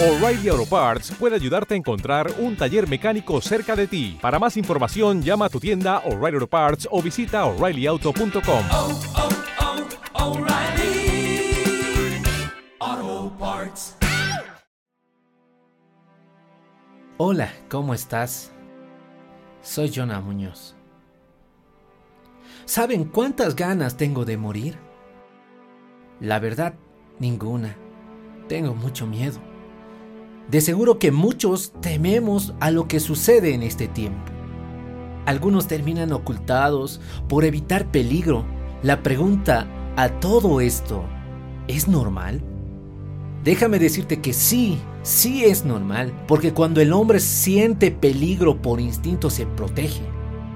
O'Reilly Auto Parts puede ayudarte a encontrar un taller mecánico cerca de ti. Para más información, llama a tu tienda O'Reilly Auto Parts o visita oreillyauto.com. oh, oh, Parts. Hola, ¿cómo estás? Soy Jonah Muñoz. ¿Saben cuántas ganas tengo de morir? La verdad, ninguna. Tengo mucho miedo. De seguro que muchos tememos a lo que sucede en este tiempo. Algunos terminan ocultados por evitar peligro. La pregunta a todo esto, ¿es normal? Déjame decirte que sí, sí es normal, porque cuando el hombre siente peligro por instinto se protege,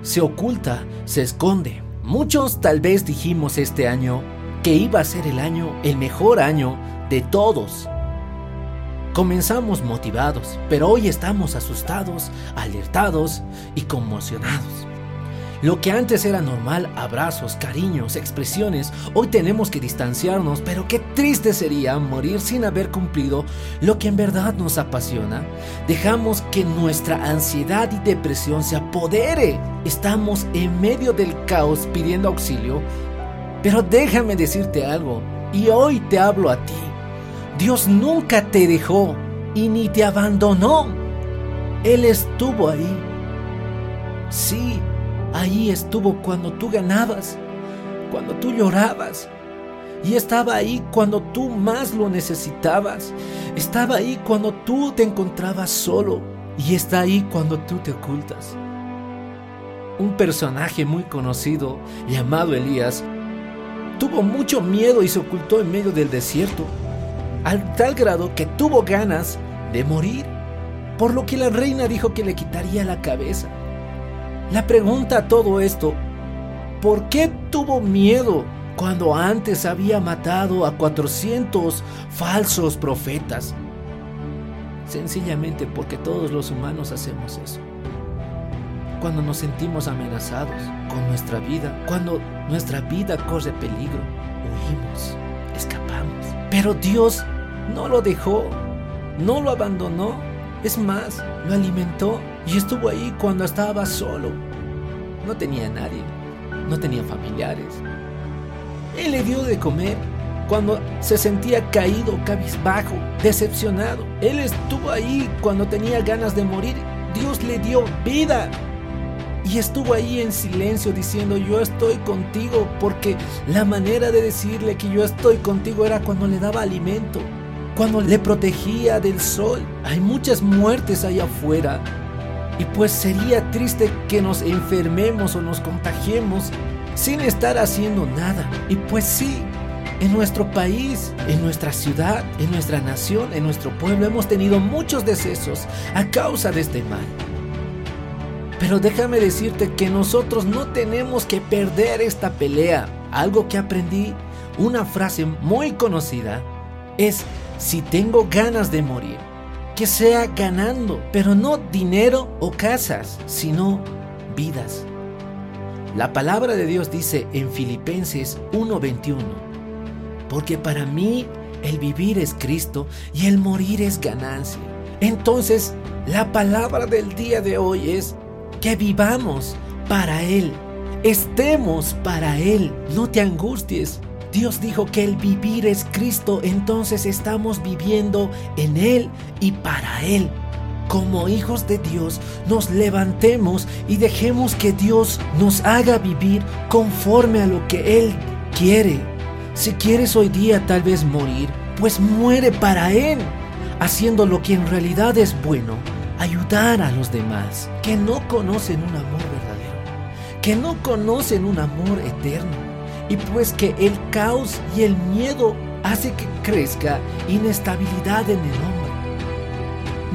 se oculta, se esconde. Muchos tal vez dijimos este año que iba a ser el año, el mejor año de todos. Comenzamos motivados, pero hoy estamos asustados, alertados y conmocionados. Lo que antes era normal, abrazos, cariños, expresiones, hoy tenemos que distanciarnos, pero qué triste sería morir sin haber cumplido lo que en verdad nos apasiona. Dejamos que nuestra ansiedad y depresión se apodere. Estamos en medio del caos pidiendo auxilio, pero déjame decirte algo, y hoy te hablo a ti. Dios nunca te dejó y ni te abandonó. Él estuvo ahí. Sí, ahí estuvo cuando tú ganabas, cuando tú llorabas. Y estaba ahí cuando tú más lo necesitabas. Estaba ahí cuando tú te encontrabas solo. Y está ahí cuando tú te ocultas. Un personaje muy conocido llamado Elías tuvo mucho miedo y se ocultó en medio del desierto al tal grado que tuvo ganas de morir, por lo que la reina dijo que le quitaría la cabeza. La pregunta a todo esto, ¿por qué tuvo miedo cuando antes había matado a 400 falsos profetas? Sencillamente porque todos los humanos hacemos eso. Cuando nos sentimos amenazados con nuestra vida, cuando nuestra vida corre peligro, huimos, escapamos. Pero Dios no lo dejó, no lo abandonó, es más, lo alimentó y estuvo ahí cuando estaba solo. No tenía nadie, no tenía familiares. Él le dio de comer cuando se sentía caído, cabizbajo, decepcionado. Él estuvo ahí cuando tenía ganas de morir. Dios le dio vida. Y estuvo ahí en silencio diciendo yo estoy contigo porque la manera de decirle que yo estoy contigo era cuando le daba alimento, cuando le protegía del sol. Hay muchas muertes allá afuera. Y pues sería triste que nos enfermemos o nos contagiemos sin estar haciendo nada. Y pues sí, en nuestro país, en nuestra ciudad, en nuestra nación, en nuestro pueblo hemos tenido muchos decesos a causa de este mal. Pero déjame decirte que nosotros no tenemos que perder esta pelea. Algo que aprendí, una frase muy conocida, es si tengo ganas de morir, que sea ganando, pero no dinero o casas, sino vidas. La palabra de Dios dice en Filipenses 1:21, porque para mí el vivir es Cristo y el morir es ganancia. Entonces, la palabra del día de hoy es que vivamos para Él, estemos para Él, no te angusties. Dios dijo que el vivir es Cristo, entonces estamos viviendo en Él y para Él. Como hijos de Dios, nos levantemos y dejemos que Dios nos haga vivir conforme a lo que Él quiere. Si quieres hoy día tal vez morir, pues muere para Él, haciendo lo que en realidad es bueno ayudar a los demás que no conocen un amor verdadero, que no conocen un amor eterno. Y pues que el caos y el miedo hace que crezca inestabilidad en el hombre.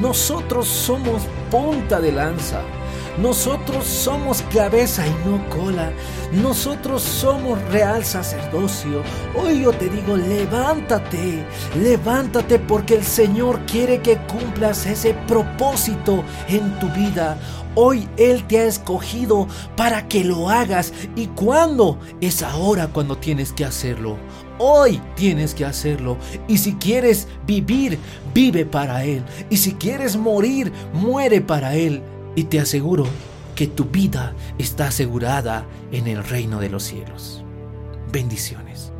Nosotros somos punta de lanza. Nosotros somos cabeza y no cola. Nosotros somos real sacerdocio. Hoy yo te digo, levántate, levántate porque el Señor quiere que cumplas ese propósito en tu vida. Hoy Él te ha escogido para que lo hagas. ¿Y cuándo? Es ahora cuando tienes que hacerlo. Hoy tienes que hacerlo. Y si quieres vivir, vive para Él. Y si quieres morir, muere para Él. Y te aseguro que tu vida está asegurada en el reino de los cielos. Bendiciones.